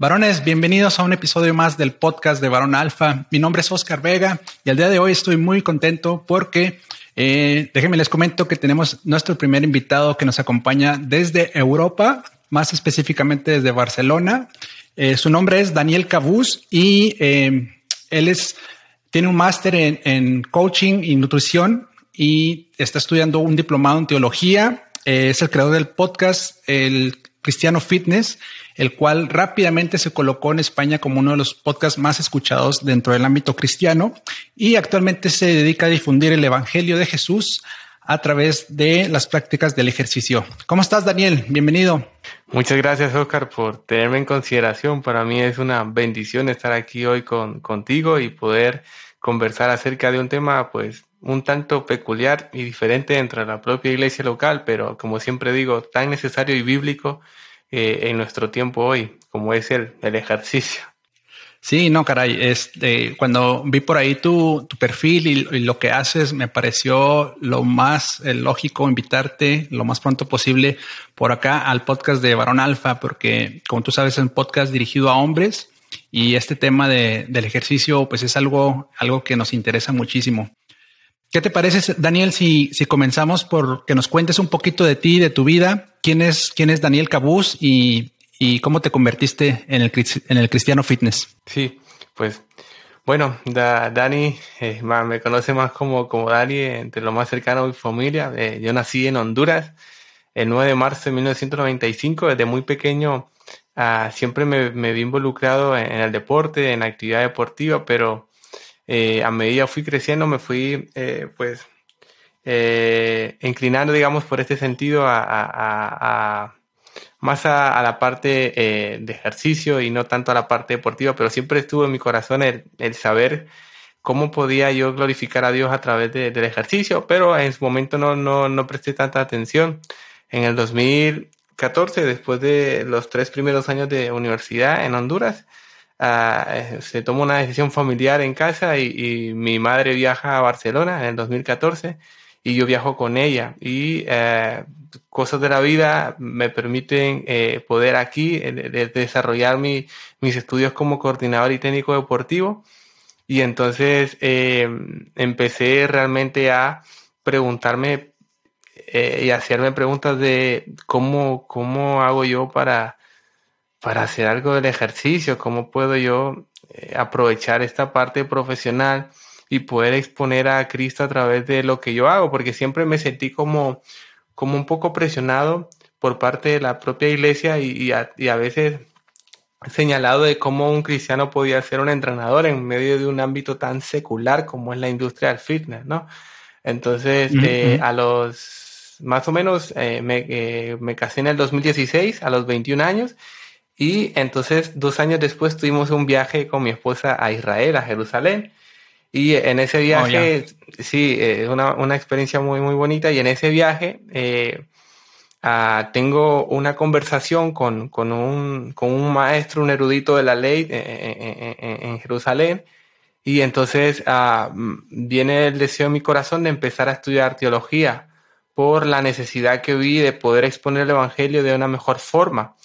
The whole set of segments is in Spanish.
Varones, bienvenidos a un episodio más del podcast de Varón Alfa. Mi nombre es Oscar Vega y al día de hoy estoy muy contento porque eh, déjenme les comento que tenemos nuestro primer invitado que nos acompaña desde Europa, más específicamente desde Barcelona. Eh, su nombre es Daniel Cabuz y eh, él es, tiene un máster en, en, coaching y nutrición y está estudiando un diplomado en teología. es el creador del podcast, el Cristiano Fitness el cual rápidamente se colocó en España como uno de los podcasts más escuchados dentro del ámbito cristiano y actualmente se dedica a difundir el Evangelio de Jesús a través de las prácticas del ejercicio. ¿Cómo estás, Daniel? Bienvenido. Muchas gracias, Oscar, por tenerme en consideración. Para mí es una bendición estar aquí hoy con, contigo y poder conversar acerca de un tema, pues, un tanto peculiar y diferente dentro de la propia iglesia local, pero como siempre digo, tan necesario y bíblico eh, en nuestro tiempo hoy, como es el, el ejercicio. Sí, no, caray. Este, cuando vi por ahí tu, tu perfil y, lo que haces, me pareció lo más eh, lógico invitarte lo más pronto posible por acá al podcast de Varón Alfa, porque como tú sabes, es un podcast dirigido a hombres y este tema de, del ejercicio, pues es algo, algo que nos interesa muchísimo. ¿Qué te parece, Daniel, si, si comenzamos por que nos cuentes un poquito de ti, de tu vida? ¿Quién es, quién es Daniel Cabuz y, y cómo te convertiste en el, en el cristiano fitness? Sí, pues bueno, Dani eh, me conoce más como, como Dani entre lo más cercano a mi familia. Eh, yo nací en Honduras el 9 de marzo de 1995. Desde muy pequeño ah, siempre me, me, vi involucrado en, el deporte, en la actividad deportiva, pero eh, a medida fui creciendo me fui eh, pues eh, inclinando digamos por este sentido a, más a, la parte de ejercicio y no tanto a la parte deportiva, pero siempre estuvo en mi corazón el, saber cómo podía yo glorificar a Dios a través del ejercicio, pero en su momento no, no, no presté tanta atención. En el 2014, después de los tres primeros años de universidad en Honduras, Ah, se tomó una decisión familiar en casa y, mi madre viaja a Barcelona en el 2014 y yo viajo con ella. Y eh, cosas de la vida me permiten eh, poder aquí eh, desarrollar mis estudios como coordinador y técnico deportivo. Y entonces empecé realmente a preguntarme y hacerme preguntas de cómo, cómo hago yo para para hacer algo del ejercicio, cómo puedo yo eh, aprovechar esta parte profesional y poder exponer a Cristo a través de lo que yo hago, porque siempre me sentí como, como un poco presionado por parte de la propia iglesia y, a, veces señalado de cómo un cristiano podía ser un entrenador en medio de un ámbito tan secular como es la industria del fitness, ¿no? Entonces, eh, a los más o menos, eh, me, me casé en el 2016, a los 21 años, y entonces, dos años después, tuvimos un viaje con mi esposa a Israel, a Jerusalén. Y en ese oh, viaje, sí, es una, una, experiencia muy, muy bonita. Y en ese viaje eh, ah, tengo una conversación con, con, un, con, un, maestro, un erudito de la ley en, Jerusalén. Y entonces ah, viene el deseo en mi corazón de empezar a estudiar teología por la necesidad que vi de poder exponer el Evangelio de una mejor forma.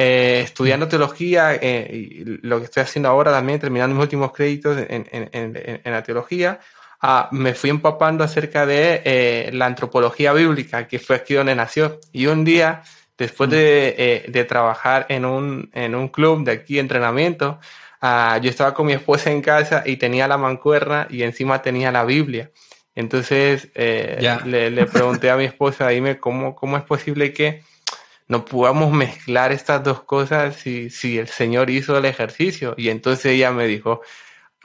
Eh, estudiando teología, eh, y lo que estoy haciendo ahora también, terminando mis últimos créditos en, en, en, en la teología, ah, me fui empapando acerca de eh, la antropología bíblica, que fue aquí donde nació. Y un día, después de, de trabajar en un, en un club de aquí, entrenamiento, ah, yo estaba con mi esposa en casa y tenía la mancuerna y encima tenía la Biblia. Entonces le, le, pregunté a mi esposa, dime cómo, cómo es posible que no podamos mezclar estas dos cosas si, si el Señor hizo el ejercicio. Y entonces ella me dijo,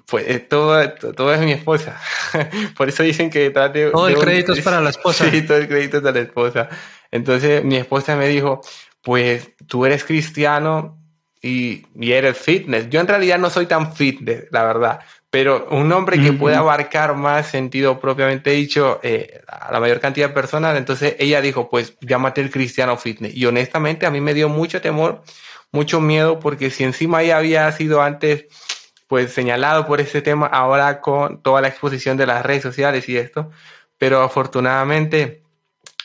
pues eh, todo, todo es mi esposa. Por eso dicen que detrás de... Todo el crédito es para la esposa. Sí, todo el crédito es de la esposa. Entonces mi esposa me dijo, pues tú eres cristiano y, y eres fitness. Yo en realidad no soy tan fitness, la verdad, pero un nombre que pueda abarcar más sentido propiamente dicho eh, a la mayor cantidad de personas, entonces ella dijo, pues llámate el cristiano fitness. Y honestamente a mí me dio mucho temor, mucho miedo, porque si encima ya había sido antes pues señalado por ese tema, ahora con toda la exposición de las redes sociales y esto, pero afortunadamente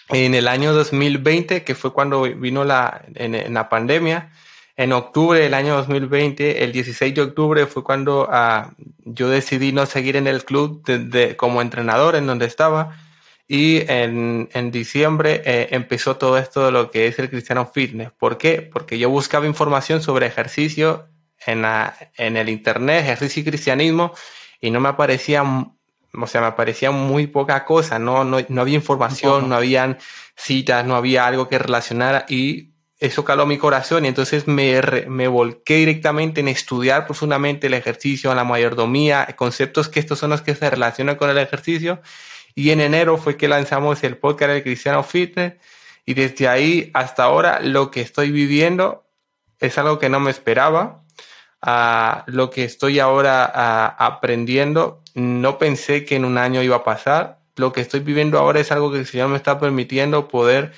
en el año 2020, que fue cuando vino la, en la pandemia, en octubre del año 2020, el 16 de octubre fue cuando uh, yo decidí no seguir en el club de, de, como entrenador en donde estaba. Y en, en diciembre eh, empezó todo esto de lo que es el Cristiano Fitness. ¿Por qué? Porque yo buscaba información sobre ejercicio en, la, en el Internet, ejercicio y cristianismo, y no me aparecía, o sea, me aparecía muy poca cosa. No, no, no había información, no habían citas, no había algo que relacionara. Y eso caló mi corazón y entonces me, me volqué directamente en estudiar profundamente el ejercicio, la mayordomía, conceptos que estos son los que se relacionan con el ejercicio. Y en enero fue que lanzamos el podcast del Cristiano Fitness y desde ahí hasta ahora lo que estoy viviendo es algo que no me esperaba. Uh, lo que estoy ahora uh, aprendiendo, no pensé que en un año iba a pasar. Lo que estoy viviendo ahora es algo que el Señor me está permitiendo poder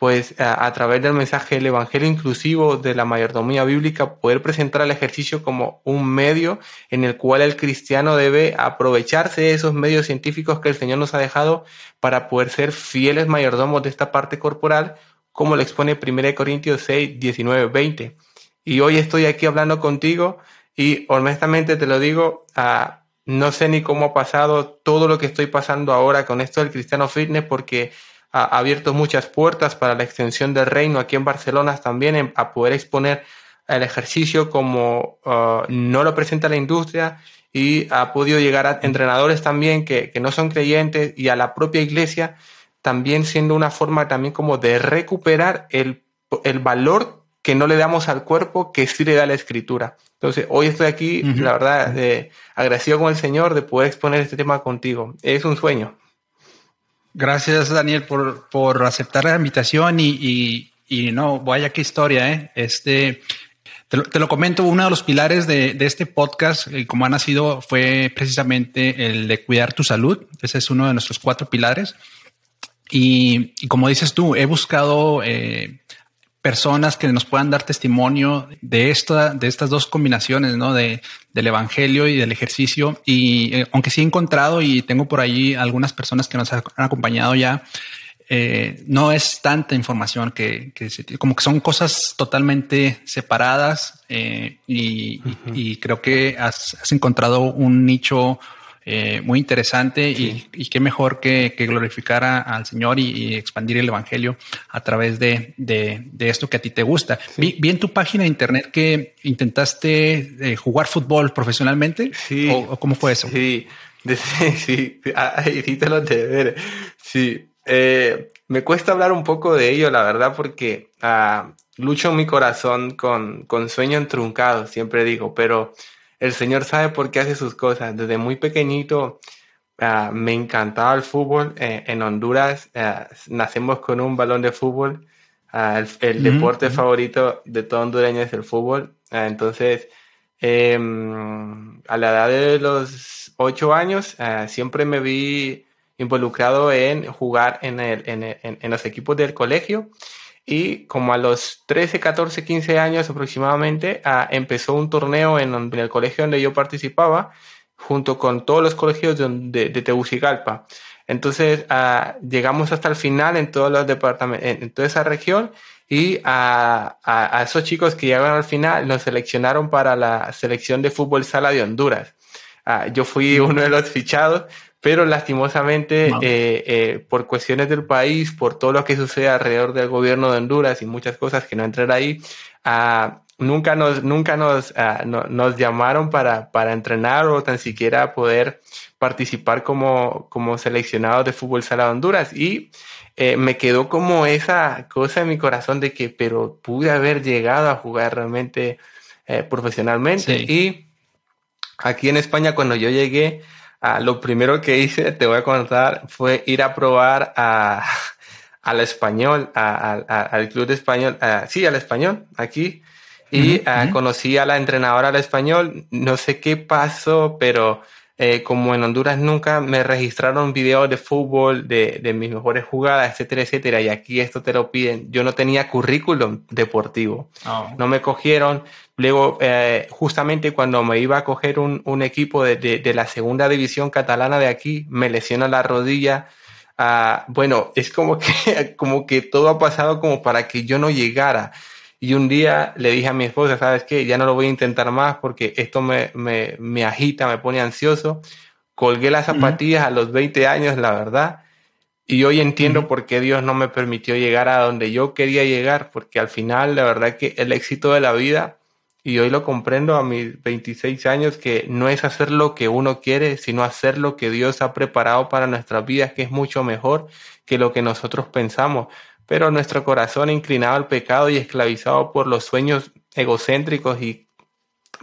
pues a, través del mensaje del Evangelio inclusivo de la mayordomía bíblica, poder presentar el ejercicio como un medio en el cual el cristiano debe aprovecharse de esos medios científicos que el Señor nos ha dejado para poder ser fieles mayordomos de esta parte corporal, como lo expone 1 Corintios 6, 19, 20. Y hoy estoy aquí hablando contigo y honestamente te lo digo, uh, no sé ni cómo ha pasado todo lo que estoy pasando ahora con esto del cristiano fitness porque ha abierto muchas puertas para la extensión del reino aquí en Barcelona también a poder exponer el ejercicio como uh, no lo presenta la industria y ha podido llegar a entrenadores también que, que, no son creyentes y a la propia iglesia también siendo una forma también como de recuperar el, el valor que no le damos al cuerpo que sí le da la escritura. Entonces, hoy estoy aquí, uh -huh. la verdad, de, agradecido con el Señor de poder exponer este tema contigo. Es un sueño. Gracias, Daniel, por, por aceptar la invitación y, y, y, no, vaya qué historia, ¿eh? Este, te lo, te lo comento, uno de los pilares de, de este podcast, eh, como ha nacido, fue precisamente el de cuidar tu salud. Ese es uno de nuestros cuatro pilares. Y, y como dices tú, he buscado eh, personas que nos puedan dar testimonio de esta, de estas dos combinaciones, ¿no? De, del evangelio y del ejercicio. Y eh, aunque sí he encontrado y tengo por ahí algunas personas que nos han acompañado ya, eh, no es tanta información que, que se, como que son cosas totalmente separadas eh, y, uh -huh. y, y, creo que has, has encontrado un nicho eh, muy interesante sí. y, y, qué mejor que, que glorificar a, al Señor y, y, expandir el Evangelio a través de, de, de, esto que a ti te gusta. Sí. Vi, vi, en tu página de internet que intentaste eh, jugar fútbol profesionalmente. Sí. ¿O, o cómo fue eso? Sí, sí, ahí sí te lo ver. Sí. Eh, me cuesta hablar un poco de ello, la verdad, porque uh, lucho en mi corazón con, con sueños truncados, siempre digo, pero el Señor sabe por qué hace sus cosas. Desde muy pequeñito uh, me encantaba el fútbol. Eh, en Honduras uh, nacemos con un balón de fútbol. Uh, el, el mm -hmm. deporte favorito de todo hondureño es el fútbol. entonces, eh, a la edad de los ocho años, siempre me vi involucrado en jugar en, el, en, en, en los equipos del colegio y como a los 13, 14, 15 años aproximadamente uh, empezó un torneo en, el colegio donde yo participaba junto con todos los colegios de, de, de Tegucigalpa. Entonces uh, llegamos hasta el final en todos los departamentos, en, toda esa región y a, a, a, esos chicos que llegaron al final nos seleccionaron para la selección de fútbol sala de Honduras. Yo fui uno de los fichados pero lastimosamente no. eh, eh, por cuestiones del país, por todo lo que sucede alrededor del gobierno de Honduras y muchas cosas que no entrar ahí, uh, nunca nos, nunca nos, uh, no, nos llamaron para, para entrenar o tan siquiera poder participar como, como seleccionados de fútbol sala de Honduras y eh, me quedó como esa cosa en mi corazón de que pero pude haber llegado a jugar realmente eh, profesionalmente sí. y aquí en España cuando yo llegué Uh, lo primero que hice, te voy a contar, fue ir a probar a, al español, a, a, al club de español, sí, al español, aquí. y ah, conocí a la entrenadora al español. No sé qué pasó, pero eh, como en Honduras nunca me registraron videos de fútbol, de, de, mis mejores jugadas, etcétera, etcétera, y aquí esto te lo piden. Yo no tenía currículum deportivo, oh. no me cogieron. Luego, eh, justamente cuando me iba a coger un, un equipo de, de, de, la segunda división catalana de aquí, me lesiona la rodilla. Uh, bueno, es como que, como que todo ha pasado como para que yo no llegara. Y un día le dije a mi esposa, ¿sabes qué? Ya no lo voy a intentar más porque esto me, me, me agita, me pone ansioso. Colgué las zapatillas a los 20 años, la verdad. Y hoy entiendo por qué Dios no me permitió llegar a donde yo quería llegar, porque al final, la verdad que el éxito de la vida, y hoy lo comprendo a mis 26 años, que no es hacer lo que uno quiere, sino hacer lo que Dios ha preparado para nuestras vidas, que es mucho mejor que lo que nosotros pensamos pero nuestro corazón inclinado al pecado y esclavizado por los sueños egocéntricos y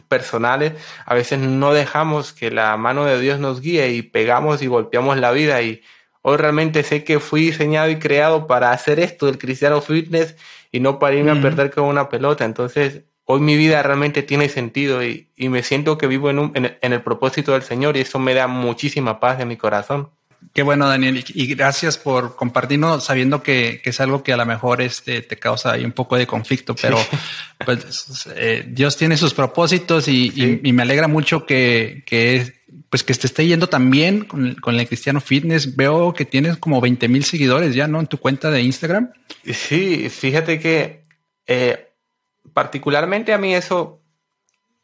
personales, a veces no dejamos que la mano de Dios nos guíe y pegamos y golpeamos la vida y hoy realmente sé que fui diseñado y creado para hacer esto, el cristiano fitness, y no para irme a perder con una pelota. Entonces, hoy mi vida realmente tiene sentido y, me siento que vivo en, en el propósito del Señor y eso me da muchísima paz en mi corazón. Qué bueno, Daniel, y gracias por compartirnos, sabiendo que, que, es algo que a lo mejor este, te causa ahí un poco de conflicto, pero pues eh, Dios tiene sus propósitos y, y, me alegra mucho que, que, pues que te esté yendo también con, con el Cristiano Fitness. Veo que tienes como 20 mil seguidores ya, ¿no? En tu cuenta de Instagram. Sí, fíjate que eh, particularmente a mí eso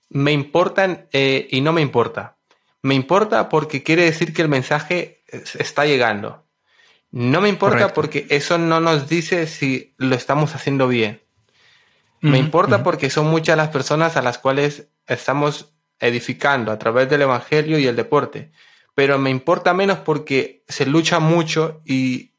me importa eh, y no me importa. Me importa porque quiere decir que el mensaje está llegando. No me importa porque eso no nos dice si lo estamos haciendo bien. me importa porque son muchas las personas a las cuales estamos edificando a través del Evangelio y el deporte. Pero me importa menos porque se lucha mucho y,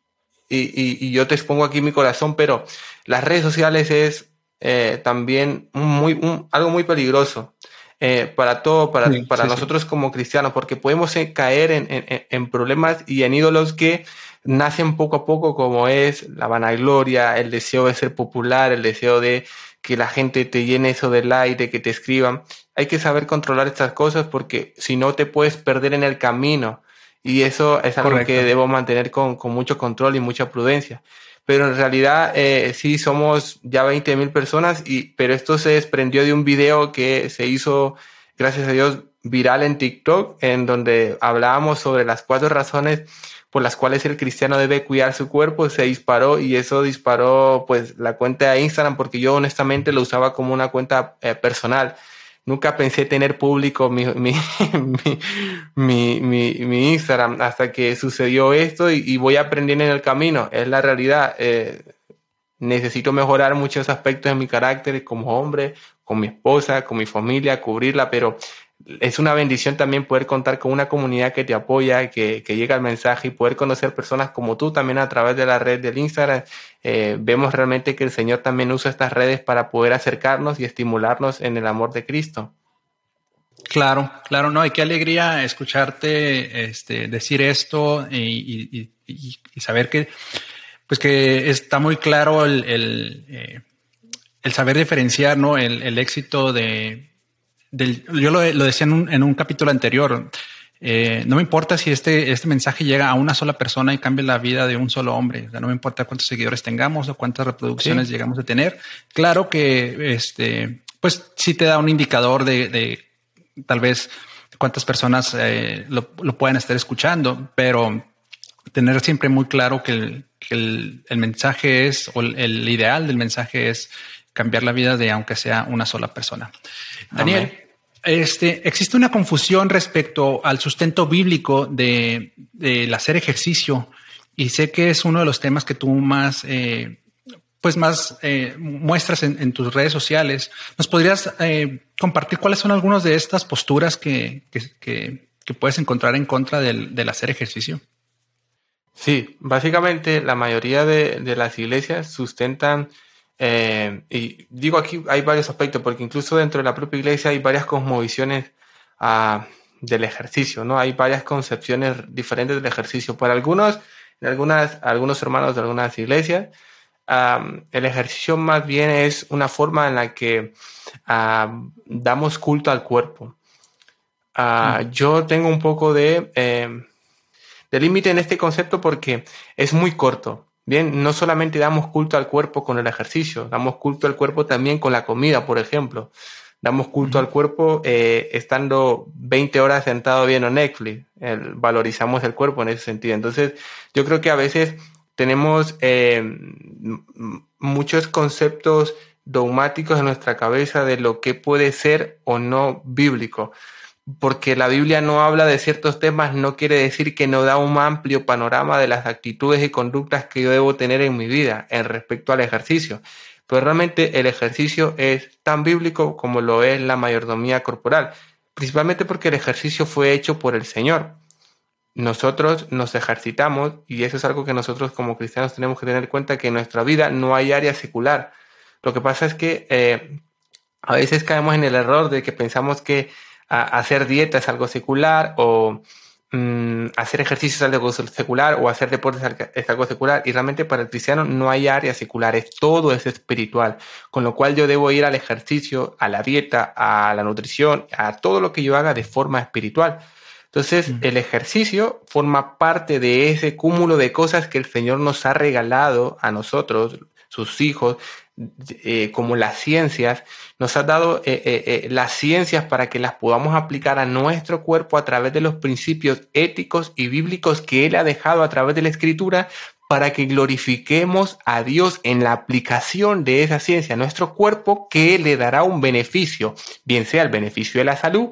y, yo te expongo aquí mi corazón, pero las redes sociales es eh, también muy, algo muy peligroso. Eh, para todo, para, para nosotros como cristianos, porque podemos eh, caer en, en, en, problemas y en ídolos que nacen poco a poco, como es la vanagloria, el deseo de ser popular, el deseo de que la gente te llene eso de like, de que te escriban. Hay que saber controlar estas cosas porque si no te puedes perder en el camino. Y eso es algo que debo mantener con, con mucho control y mucha prudencia pero en realidad eh, sí somos ya 20 mil personas, y, pero esto se desprendió de un video que se hizo, gracias a Dios, viral en TikTok, en donde hablábamos sobre las cuatro razones por las cuales el cristiano debe cuidar su cuerpo, se disparó y eso disparó pues la cuenta de Instagram porque yo honestamente lo usaba como una cuenta eh, personal nunca pensé tener público mi, mi, mi, mi, Instagram hasta que sucedió esto y, voy aprendiendo en el camino. Es la realidad. Eh, necesito mejorar muchos aspectos de mi carácter como hombre, con mi esposa, con mi familia, cubrirla, pero es una bendición también poder contar con una comunidad que te apoya, que, que llega el mensaje y poder conocer personas como tú también a través de la red del Instagram. Eh, vemos realmente que el Señor también usa estas redes para poder acercarnos y estimularnos en el amor de Cristo. Claro, claro, no, y qué alegría escucharte este, decir esto y, saber que, pues que está muy claro el, el, eh, saber diferenciar, ¿no? el éxito de, yo lo, decía en un, capítulo anterior, eh, no me importa si este, este mensaje llega a una sola persona y cambia la vida de un solo hombre. no me importa cuántos seguidores tengamos o cuántas reproducciones llegamos a tener. Claro que este, pues sí te da un indicador de, tal vez cuántas personas eh, lo, pueden estar escuchando, pero tener siempre muy claro que el, mensaje es, o el, ideal del mensaje es cambiar la vida de aunque sea una sola persona. Daniel, este, existe una confusión respecto al sustento bíblico de, hacer ejercicio y sé que es uno de los temas que tú más, eh, pues más eh, muestras en, tus redes sociales. ¿Nos podrías eh, compartir cuáles son algunas de estas posturas que, que, que, puedes encontrar en contra del, hacer ejercicio? Sí, básicamente la mayoría de las iglesias sustentan eh, y digo aquí hay varios aspectos, porque incluso dentro de la propia iglesia hay varias cosmovisiones ah, del ejercicio, ¿no? Hay varias concepciones diferentes del ejercicio. Para algunos, en algunas, algunos hermanos de algunas iglesias, el ejercicio más bien es una forma en la que damos culto al cuerpo. Ah, yo tengo un poco de, em, de límite en este concepto porque es muy corto. Bien, no solamente damos culto al cuerpo con el ejercicio, damos culto al cuerpo también con la comida, por ejemplo. Damos culto al cuerpo eh, estando 20 horas sentado viendo Netflix. valorizamos el cuerpo en ese sentido. Entonces, yo creo que a veces tenemos em, muchos conceptos dogmáticos en nuestra cabeza de lo que puede ser o no bíblico porque la Biblia no habla de ciertos temas no quiere decir que no da un amplio panorama de las actitudes y conductas que yo debo tener en mi vida en respecto al ejercicio. Pero realmente el ejercicio es tan bíblico como lo es la mayordomía corporal, principalmente porque el ejercicio fue hecho por el Señor. Nosotros nos ejercitamos y eso es algo que nosotros como cristianos tenemos que tener en cuenta que en nuestra vida no hay área secular. Lo que pasa es que eh, a veces caemos en el error de que pensamos que hacer dieta es algo secular o mm, hacer ejercicio es algo secular o hacer deportes es algo secular y realmente para el cristiano no hay áreas seculares, todo es espiritual, con lo cual yo debo ir al ejercicio, a la dieta, a la nutrición, a todo lo que yo haga de forma espiritual. Entonces, mm. el ejercicio forma parte de ese cúmulo de cosas que el Señor nos ha regalado a nosotros, sus hijos, eh, como las ciencias, nos ha dado eh, eh, las ciencias para que las podamos aplicar a nuestro cuerpo a través de los principios éticos y bíblicos que Él ha dejado a través de la escritura para que glorifiquemos a Dios en la aplicación de esa ciencia a nuestro cuerpo que le dará un beneficio, bien sea el beneficio de la salud,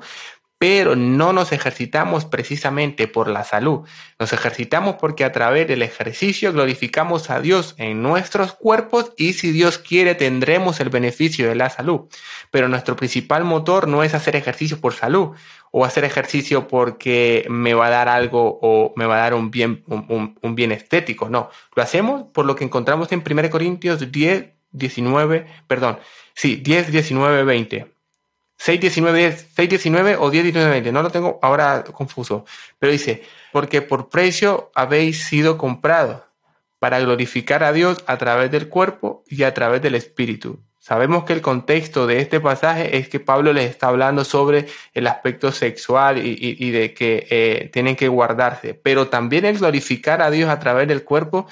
pero no nos ejercitamos precisamente por la salud. Nos ejercitamos porque a través del ejercicio glorificamos a Dios en nuestros cuerpos y si Dios quiere tendremos el beneficio de la salud. Pero nuestro principal motor no es hacer ejercicio por salud o hacer ejercicio porque me va a dar algo o me va a dar un bien, un, bien estético. No, lo hacemos por lo que encontramos en 1 Corintios 10, 19, perdón, sí, 10, 19, 20. 6.19 o 10.19, no lo tengo ahora confuso, pero dice, porque por precio habéis sido comprados para glorificar a Dios a través del cuerpo y a través del espíritu. Sabemos que el contexto de este pasaje es que Pablo les está hablando sobre el aspecto sexual y, de que eh, tienen que guardarse, pero también el glorificar a Dios a través del cuerpo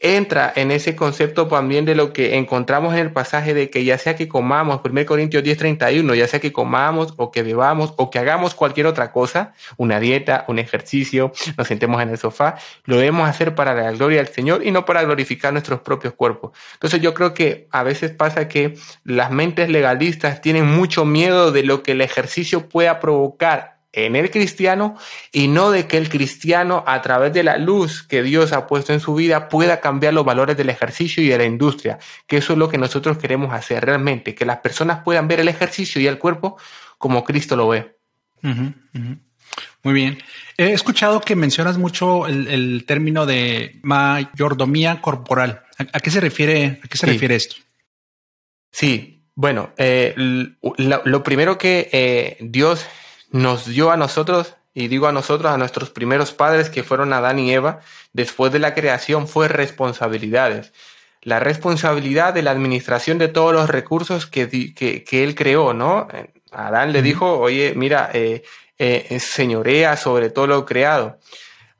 entra en ese concepto también de lo que encontramos en el pasaje de que ya sea que comamos, 1 Corintios 10:31, ya sea que comamos o que bebamos o que hagamos cualquier otra cosa, una dieta, un ejercicio, nos sentemos en el sofá, lo debemos hacer para la gloria del Señor y no para glorificar nuestros propios cuerpos. Entonces yo creo que a veces pasa que las mentes legalistas tienen mucho miedo de lo que el ejercicio pueda provocar en el cristiano y no de que el cristiano a través de la luz que Dios ha puesto en su vida pueda cambiar los valores del ejercicio y de la industria, que eso es lo que nosotros queremos hacer realmente, que las personas puedan ver el ejercicio y el cuerpo como Cristo lo ve. Muy bien. He escuchado que mencionas mucho el, término de mayordomía corporal. ¿A, qué se refiere? ¿A qué se refiere esto? Sí, bueno, eh, lo, primero que eh, Dios nos dio a nosotros, y digo a nosotros, a nuestros primeros padres que fueron Adán y Eva, después de la creación fue responsabilidades. La responsabilidad de la administración de todos los recursos que, que, él creó, ¿no? Adán le dijo, oye, mira, eh, eh, señorea sobre todo lo creado.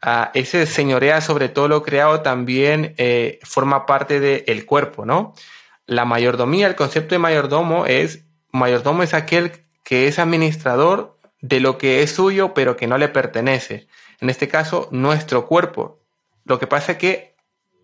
Ah, ese señorea sobre todo lo creado también eh, forma parte del cuerpo, ¿no? La mayordomía, el concepto de mayordomo es, mayordomo es aquel que es administrador de lo que es suyo pero que no le pertenece. En este caso, nuestro cuerpo. Lo que pasa es que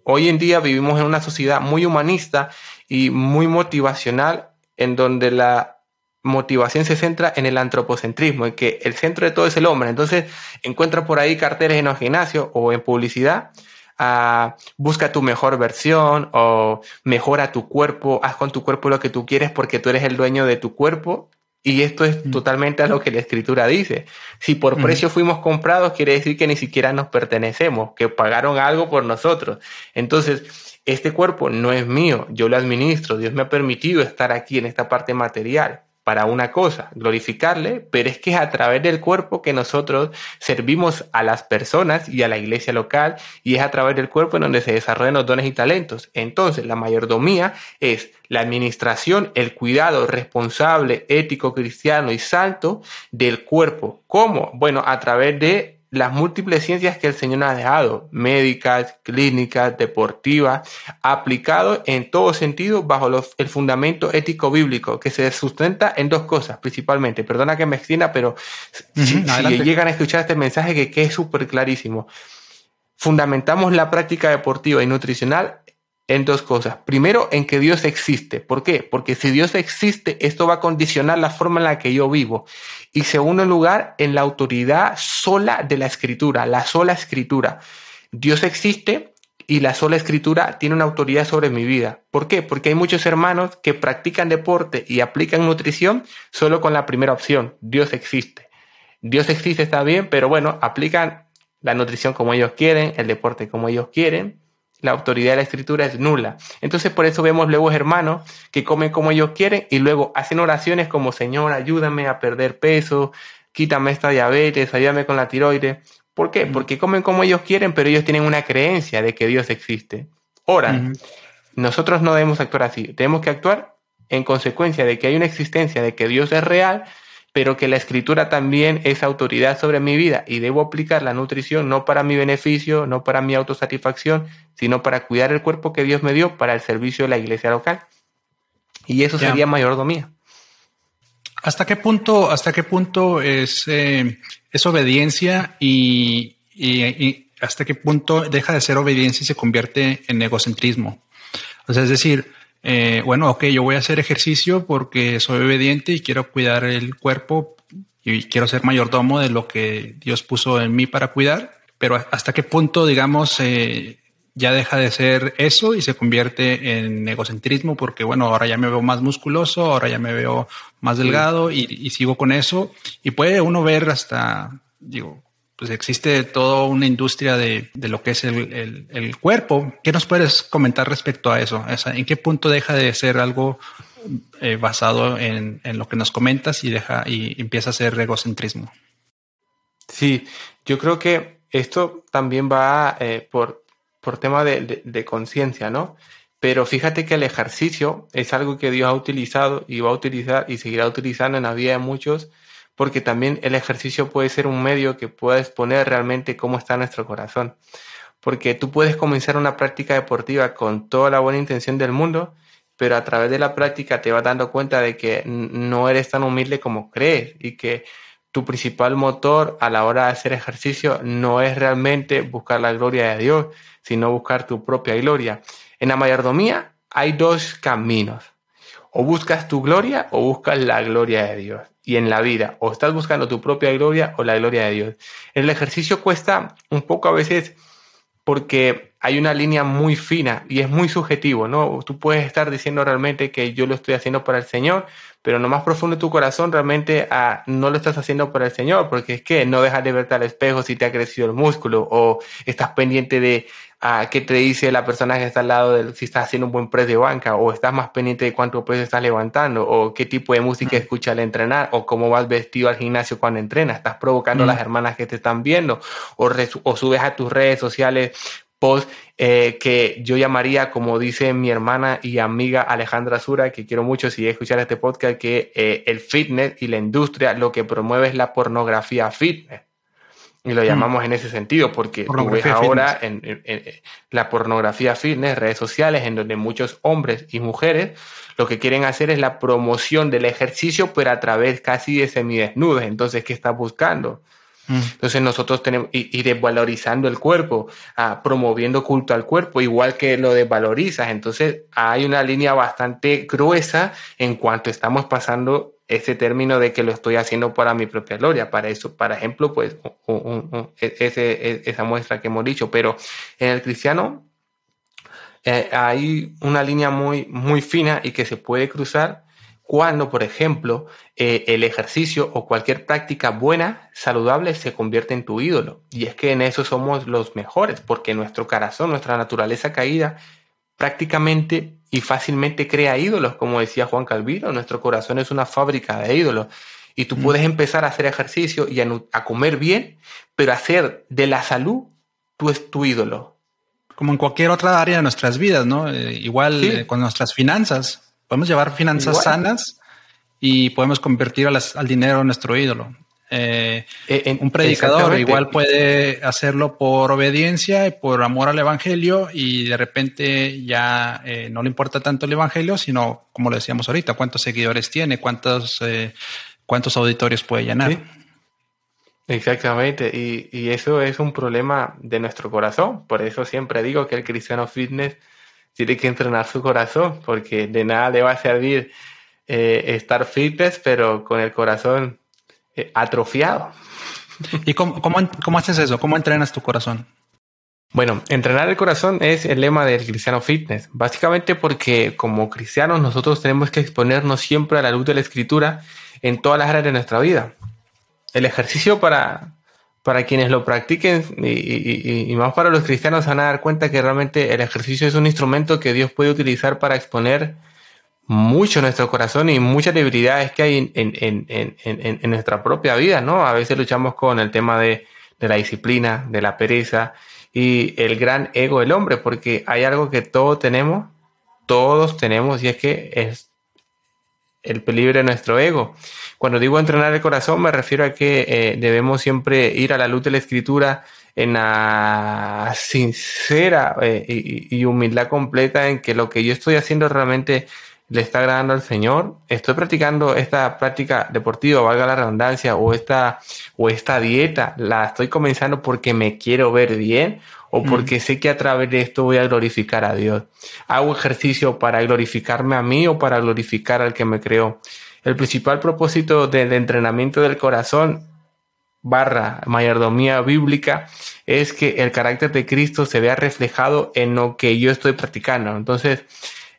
hoy en día vivimos en una sociedad muy humanista y muy motivacional en donde la motivación se centra en el antropocentrismo, en que el centro de todo es el hombre. Entonces encuentra por ahí carteles en el gimnasio o en publicidad. Ah, busca tu mejor versión o mejora tu cuerpo, haz con tu cuerpo lo que tú quieres porque tú eres el dueño de tu cuerpo y esto es mm. totalmente a lo que la escritura dice. Si por mm. precio fuimos comprados, quiere decir que ni siquiera nos pertenecemos, que pagaron algo por nosotros. Entonces, este cuerpo no es mío, yo lo administro, Dios me ha permitido estar aquí en esta parte material. Para una cosa, glorificarle, pero es que es a través del cuerpo que nosotros servimos a las personas y a la iglesia local y es a través del cuerpo en donde se desarrollan los dones y talentos. Entonces, la mayordomía es la administración, el cuidado responsable, ético, cristiano y santo del cuerpo. ¿Cómo? Bueno, a través de las múltiples ciencias que el Señor ha dejado, médicas, clínicas, deportivas, aplicado en todo sentido bajo el fundamento ético bíblico, que se sustenta en dos cosas principalmente. Perdona que me extienda, pero si, llegan a escuchar este mensaje que, que es súper clarísimo. Fundamentamos la práctica deportiva y nutricional en dos cosas. Primero, en que Dios existe. ¿Por qué? Porque si Dios existe, esto va a condicionar la forma en la que yo vivo. Y segundo lugar, en la autoridad sola de la escritura, la sola escritura. Dios existe y la sola escritura tiene una autoridad sobre mi vida. ¿Por qué? Porque hay muchos hermanos que practican deporte y aplican nutrición solo con la primera opción. Dios existe. Dios existe, está bien, pero bueno, aplican la nutrición como ellos quieren, el deporte como ellos quieren, la autoridad de la escritura es nula. Entonces por eso vemos luego hermanos que comen como ellos quieren y luego hacen oraciones como Señor, ayúdame a perder peso, quítame esta diabetes, ayúdame con la tiroides. ¿Por qué? Porque comen como ellos quieren, pero ellos tienen una creencia de que Dios existe. Ahora, nosotros no debemos actuar así, tenemos que actuar en consecuencia de que hay una existencia, de que Dios es real pero que la escritura también es autoridad sobre mi vida y debo aplicar la nutrición no para mi beneficio, no para mi autosatisfacción, sino para cuidar el cuerpo que Dios me dio para el servicio de la iglesia local. Y eso sería mayordomía. ¿Hasta qué punto, hasta qué punto es, eh, es obediencia y, y, hasta qué punto deja de ser obediencia y se convierte en egocentrismo? O sea, es decir, eh, bueno, ok, yo voy a hacer ejercicio porque soy obediente y quiero cuidar el cuerpo y quiero ser mayordomo de lo que Dios puso en mí para cuidar, pero hasta qué punto, digamos, eh, ya deja de ser eso y se convierte en egocentrismo porque, bueno, ahora ya me veo más musculoso, ahora ya me veo más delgado y, y sigo con eso. Y puede uno ver hasta, digo, pues existe toda una industria de, lo que es el, cuerpo. ¿Qué nos puedes comentar respecto a eso? ¿En qué punto deja de ser algo eh, basado en, lo que nos comentas y deja y empieza a ser egocentrismo? Sí, yo creo que esto también va eh, por, tema de, de conciencia, ¿no? Pero fíjate que el ejercicio es algo que Dios ha utilizado y va a utilizar y seguirá utilizando en la vida de muchos porque también el ejercicio puede ser un medio que pueda exponer realmente cómo está nuestro corazón. Porque tú puedes comenzar una práctica deportiva con toda la buena intención del mundo, pero a través de la práctica te vas dando cuenta de que no eres tan humilde como crees y que tu principal motor a la hora de hacer ejercicio no es realmente buscar la gloria de Dios, sino buscar tu propia gloria. En la mayordomía hay dos caminos. O buscas tu gloria o buscas la gloria de Dios y en la vida. O estás buscando tu propia gloria o la gloria de Dios. El ejercicio cuesta un poco a veces porque hay una línea muy fina y es muy subjetivo, ¿no? Tú puedes estar diciendo realmente que yo lo estoy haciendo para el Señor, pero no más profundo de tu corazón realmente ah, no lo estás haciendo para el Señor, porque es que no dejas de verte al espejo si te ha crecido el músculo o estás pendiente de a qué te dice la persona que está al lado de si estás haciendo un buen press de banca o estás más pendiente de cuánto peso estás levantando o qué tipo de música escucha al entrenar o cómo vas vestido al gimnasio cuando entrenas. Estás provocando a las hermanas que te están viendo o, o subes a tus redes sociales post eh, que yo llamaría, como dice mi hermana y amiga Alejandra Sura, que quiero mucho si escuchar este podcast, que eh, el fitness y la industria lo que promueve es la pornografía fitness. Y lo mm. llamamos en ese sentido, porque tú ves ahora en, la pornografía fitness, redes sociales, en donde muchos hombres y mujeres lo que quieren hacer es la promoción del ejercicio, pero a través casi de semidesnudos. Entonces, ¿qué estás buscando? Mm. Entonces nosotros tenemos, y, y desvalorizando el cuerpo, ah, promoviendo culto al cuerpo, igual que lo desvalorizas. Entonces hay una línea bastante gruesa en cuanto estamos pasando ese término de que lo estoy haciendo para mi propia gloria. Para eso, por ejemplo, pues e, e, esa muestra que hemos dicho. Pero en el cristiano eh, hay una línea muy, muy fina y que se puede cruzar cuando, por ejemplo, eh, el ejercicio o cualquier práctica buena, saludable, se convierte en tu ídolo. Y es que en eso somos los mejores, porque nuestro corazón, nuestra naturaleza caída, prácticamente y fácilmente crea ídolos, como decía Juan Calvino, nuestro corazón es una fábrica de ídolos. Y tú mm. puedes empezar a hacer ejercicio y a, comer bien, pero hacer de la salud tu, tu ídolo. Como en cualquier otra área de nuestras vidas, ¿no? Eh, igual eh, con nuestras finanzas. Podemos llevar finanzas sanas y podemos convertir al dinero en nuestro ídolo. Eh, un predicador igual puede hacerlo por obediencia y por amor al evangelio y de repente ya no le importa tanto el evangelio, sino como lo decíamos ahorita, cuántos seguidores tiene, cuántos cuántos auditorios puede llenar. Exactamente, y, eso es un problema de nuestro corazón. Por eso siempre digo que el cristiano fitness tiene que entrenar su corazón, porque de nada le va a servir eh, estar fitness, pero con el corazón eh, atrofiado. ¿Y cómo, cómo, haces eso? ¿Cómo entrenas tu corazón? Bueno, entrenar el corazón es el lema del cristiano fitness, básicamente porque como cristianos nosotros tenemos que exponernos siempre a la luz de la escritura en todas las áreas de nuestra vida. El ejercicio para, para quienes lo practiquen y, más para los cristianos van a dar cuenta que realmente el ejercicio es un instrumento que Dios puede utilizar para exponer mucho nuestro corazón y muchas debilidades que hay en, nuestra propia vida, ¿no? A veces luchamos con el tema de, de la disciplina, de la pereza y el gran ego del hombre, porque hay algo que todos tenemos, todos tenemos, y es que es el peligro de nuestro ego. Cuando digo entrenar el corazón, me refiero a que eh, debemos siempre ir a la luz de la escritura en la sincera eh, y, humildad completa en que lo que yo estoy haciendo realmente le está agradando al Señor. Estoy practicando esta práctica deportiva, valga la redundancia, o esta, o esta dieta, la estoy comenzando porque me quiero ver bien o mm. porque sé que a través de esto voy a glorificar a Dios. Hago ejercicio para glorificarme a mí o para glorificar al que me creó. El principal propósito del entrenamiento del corazón barra mayordomía bíblica es que el carácter de Cristo se vea reflejado en lo que yo estoy practicando. Entonces,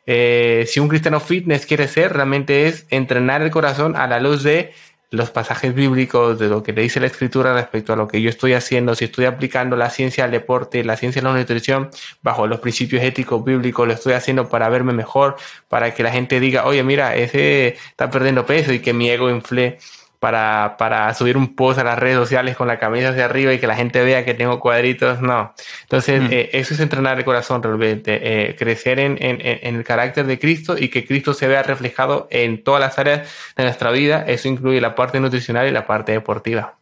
eh, si un cristiano fitness quiere ser, realmente es entrenar el corazón a la luz de los pasajes bíblicos, de lo que le dice la escritura respecto a lo que yo estoy haciendo, si estoy aplicando la ciencia al deporte, la ciencia de la nutrición, bajo los principios éticos bíblicos, lo estoy haciendo para verme mejor, para que la gente diga, oye, mira, ese está perdiendo peso y que mi ego infle para, para subir un post a las redes sociales con la camisa hacia arriba y que la gente vea que tengo cuadritos, no. Entonces, mm. eh, eso es entrenar el corazón realmente, eh, crecer en, en, en, el carácter de Cristo y que Cristo se vea reflejado en todas las áreas de nuestra vida. Eso incluye la parte nutricional y la parte deportiva.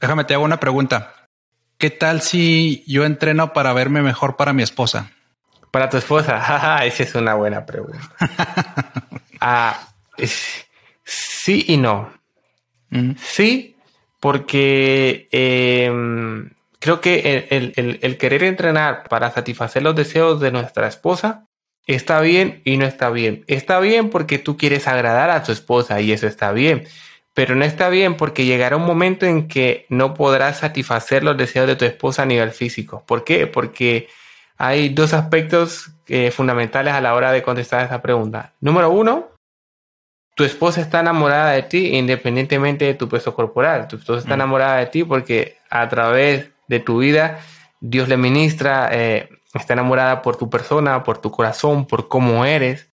Déjame, te hago una pregunta. ¿Qué tal si yo entreno para verme mejor para mi esposa? Para tu esposa, esa es una buena pregunta. ah, sí y no. Sí, porque em, creo que el, querer entrenar para satisfacer los deseos de nuestra esposa está bien y no está bien. Está bien porque tú quieres agradar a tu esposa y eso está bien. Pero no está bien porque llegará un momento en que no podrás satisfacer los deseos de tu esposa a nivel físico. ¿Por qué? Porque hay dos aspectos eh, fundamentales a la hora de contestar esta pregunta. Número uno, tu esposa está enamorada de ti independientemente de tu peso corporal. Tu esposa está mm. enamorada de ti porque a través de tu vida Dios le ministra, eh, está enamorada por tu persona, por tu corazón, por cómo eres.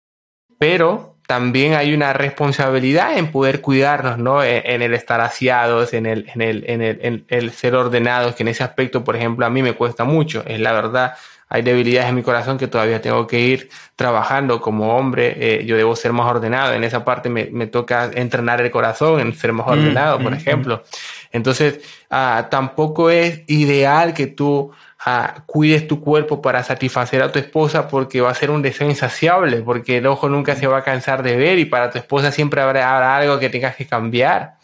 Pero también hay una responsabilidad en poder cuidarnos, ¿no? E, en, el estar aseados, en el, en el, en el, en el ser ordenados, que en ese aspecto, por ejemplo, a mí me cuesta mucho. Es la verdad hay debilidades en mi corazón que todavía tengo que ir trabajando como hombre. Eh, yo debo ser más ordenado. En esa parte me, me, toca entrenar el corazón en ser más mm, ordenado, por mm, ejemplo. Entonces, ah, tampoco es ideal que tú ah, cuides tu cuerpo para satisfacer a tu esposa porque va a ser un deseo insaciable, porque el ojo nunca se va a cansar de ver y para tu esposa siempre habrá, algo que tengas que cambiar.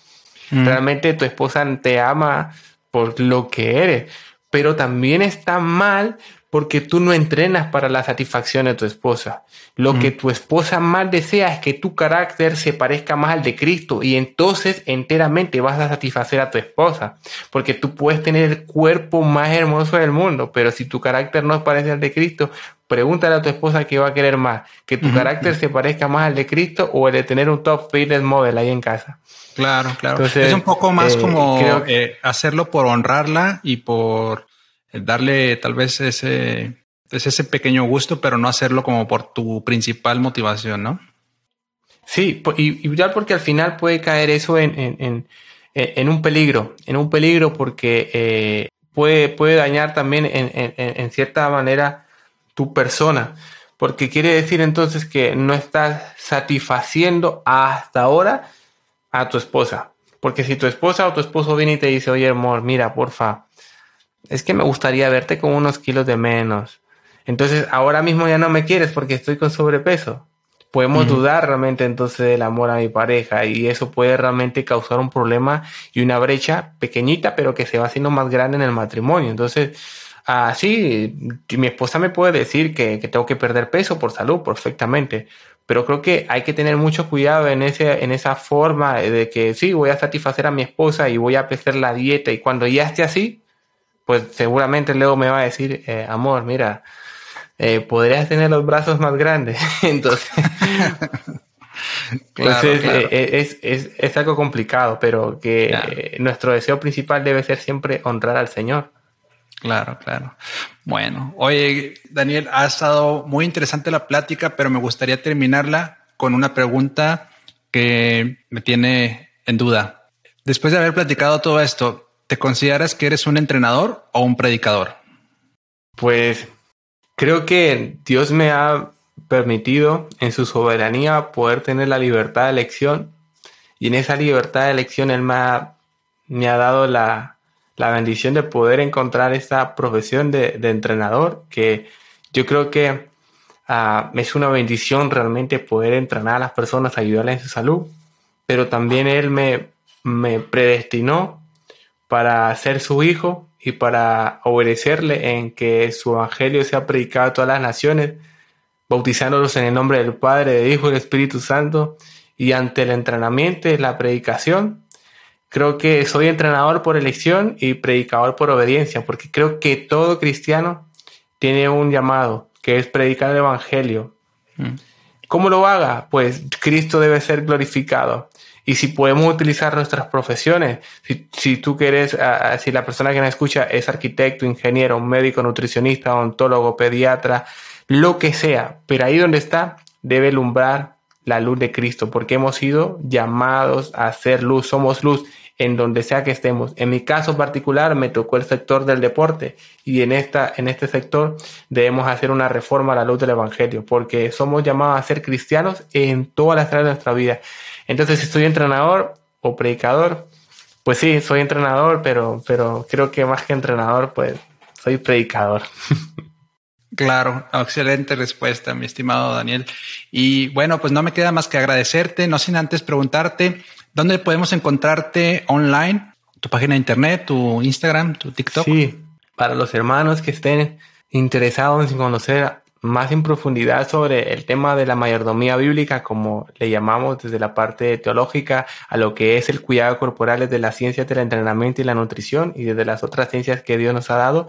Mm. Realmente tu esposa te ama por lo que eres, pero también está mal porque tú no entrenas para la satisfacción de tu esposa. Lo que tu esposa más desea es que tu carácter se parezca más al de Cristo y entonces enteramente vas a satisfacer a tu esposa, porque tú puedes tener el cuerpo más hermoso del mundo, pero si tu carácter no parece al de Cristo, pregúntale a tu esposa qué va a querer más, que tu carácter se parezca más al de Cristo o el de tener un top fitness model ahí en casa. Claro, claro. es un poco más eh, como eh, hacerlo por honrarla y por darle tal vez ese, es ese pequeño gusto, pero no hacerlo como por tu principal motivación, ¿no? Sí, y, ya porque al final puede caer eso en, un peligro, en un peligro porque eh, puede, puede dañar también en, cierta manera tu persona, porque quiere decir entonces que no estás satisfaciendo hasta ahora a tu esposa. Porque si tu esposa o tu esposo viene y te dice, oye, amor, mira, porfa, es que me gustaría verte con unos kilos de menos. Entonces, ahora mismo ya no me quieres porque estoy con sobrepeso podemos dudar realmente entonces del amor a mi pareja y eso puede realmente causar un problema y una brecha pequeñita pero que se va haciendo más grande en el matrimonio. Entonces, así mi esposa me puede decir que, tengo que perder peso por salud perfectamente, pero creo que hay que tener mucho cuidado en, ese, en esa forma de que sí, voy a satisfacer a mi esposa y voy a hacer la dieta y cuando ya esté así, pues seguramente luego me va a decir, eh, amor, mira, eh, podrías tener los brazos más grandes. Entonces, eh, Es, algo complicado, pero que nuestro deseo principal debe ser siempre honrar al Señor. Claro, claro. Bueno, oye, Daniel, ha estado muy interesante la plática, pero me gustaría terminarla con una pregunta que me tiene en duda. Después de haber platicado todo esto, ¿te consideras que eres un entrenador o un predicador? Pues Creo que Dios me ha permitido en su soberanía poder tener la libertad de elección y en esa libertad de elección Él me ha, me ha dado la, bendición de poder encontrar esta profesión de, entrenador que yo creo que ah, es una bendición realmente poder entrenar a las personas, ayudarles en su salud, pero también Él me, me predestinó para ser su hijo y para obedecerle en que su evangelio sea predicado a todas las naciones, bautizándolos en el nombre del Padre, del Hijo y del Espíritu Santo, y ante el entrenamiento y la predicación, creo que soy entrenador por elección y predicador por obediencia, porque creo que todo cristiano tiene un llamado, que es predicar el Evangelio. Mm. ¿Cómo lo haga? Pues Cristo debe ser glorificado. Y si podemos utilizar nuestras profesiones, si, tú quieres, ah, ah, si la persona que nos escucha es arquitecto, ingeniero, médico, nutricionista, ontólogo, pediatra, lo que sea, pero ahí donde está debe alumbrar la luz de Cristo, porque hemos sido llamados a ser luz, somos luz en donde sea que estemos. En mi caso particular me tocó el sector del deporte y en, esta, en este sector debemos hacer una reforma a la luz del Evangelio, porque somos llamados a ser cristianos en todas las áreas de nuestra vida. Entonces, si soy entrenador o predicador, pues sí, soy entrenador, pero, pero creo que más que entrenador, pues soy predicador. Claro, excelente respuesta, mi estimado Daniel. Y bueno, pues no me queda más que agradecerte, no sin antes preguntarte, ¿dónde podemos encontrarte online? ¿Tu página de internet, tu Instagram, tu TikTok? Sí, para los hermanos que estén interesados en conocer más en profundidad sobre el tema de la mayordomía bíblica, como le llamamos desde la parte teológica, a lo que es el cuidado corporal desde la ciencia del entrenamiento y la nutrición y desde las otras ciencias que Dios nos ha dado.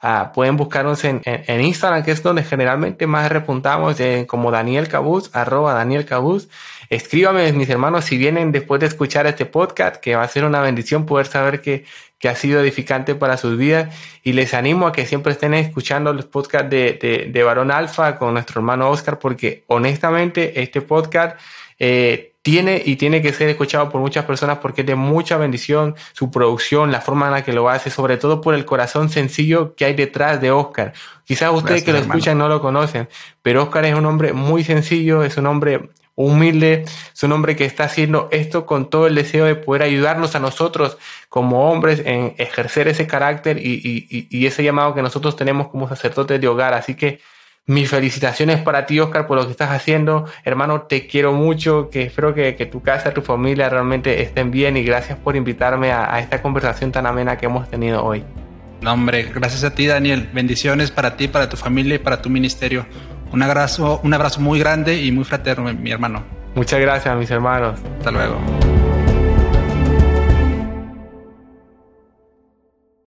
Ah, pueden buscarnos en, en, Instagram, que es donde generalmente más repuntamos, como Daniel Cabuz, arroba Daniel Cabuz. Escríbame, mis hermanos, si vienen después de escuchar este podcast, que va a ser una bendición poder saber que que ha sido edificante para sus vidas y les animo a que siempre estén escuchando los podcasts de, de, de Barón Alfa con nuestro hermano Oscar porque honestamente este podcast eh, tiene y tiene que ser escuchado por muchas personas porque es de mucha bendición su producción, la forma en la que lo hace, sobre todo por el corazón sencillo que hay detrás de Oscar. Quizás ustedes que lo escuchan no lo conocen, pero Oscar es un hombre muy sencillo, es un hombre humilde, es un hombre que está haciendo esto con todo el deseo de poder ayudarnos a nosotros como hombres en ejercer ese carácter y, ese llamado que nosotros tenemos como sacerdotes de hogar. Así que mis felicitaciones para ti, Oscar, por lo que estás haciendo. Hermano, te quiero mucho, que espero que, tu casa, tu familia realmente estén bien y gracias por invitarme a, a esta conversación tan amena que hemos tenido hoy. No, hombre, gracias a ti, Daniel. Bendiciones para ti, para tu familia y para tu ministerio. Un abrazo, un abrazo muy grande y muy fraterno, mi hermano. Muchas gracias, mis hermanos. Hasta luego.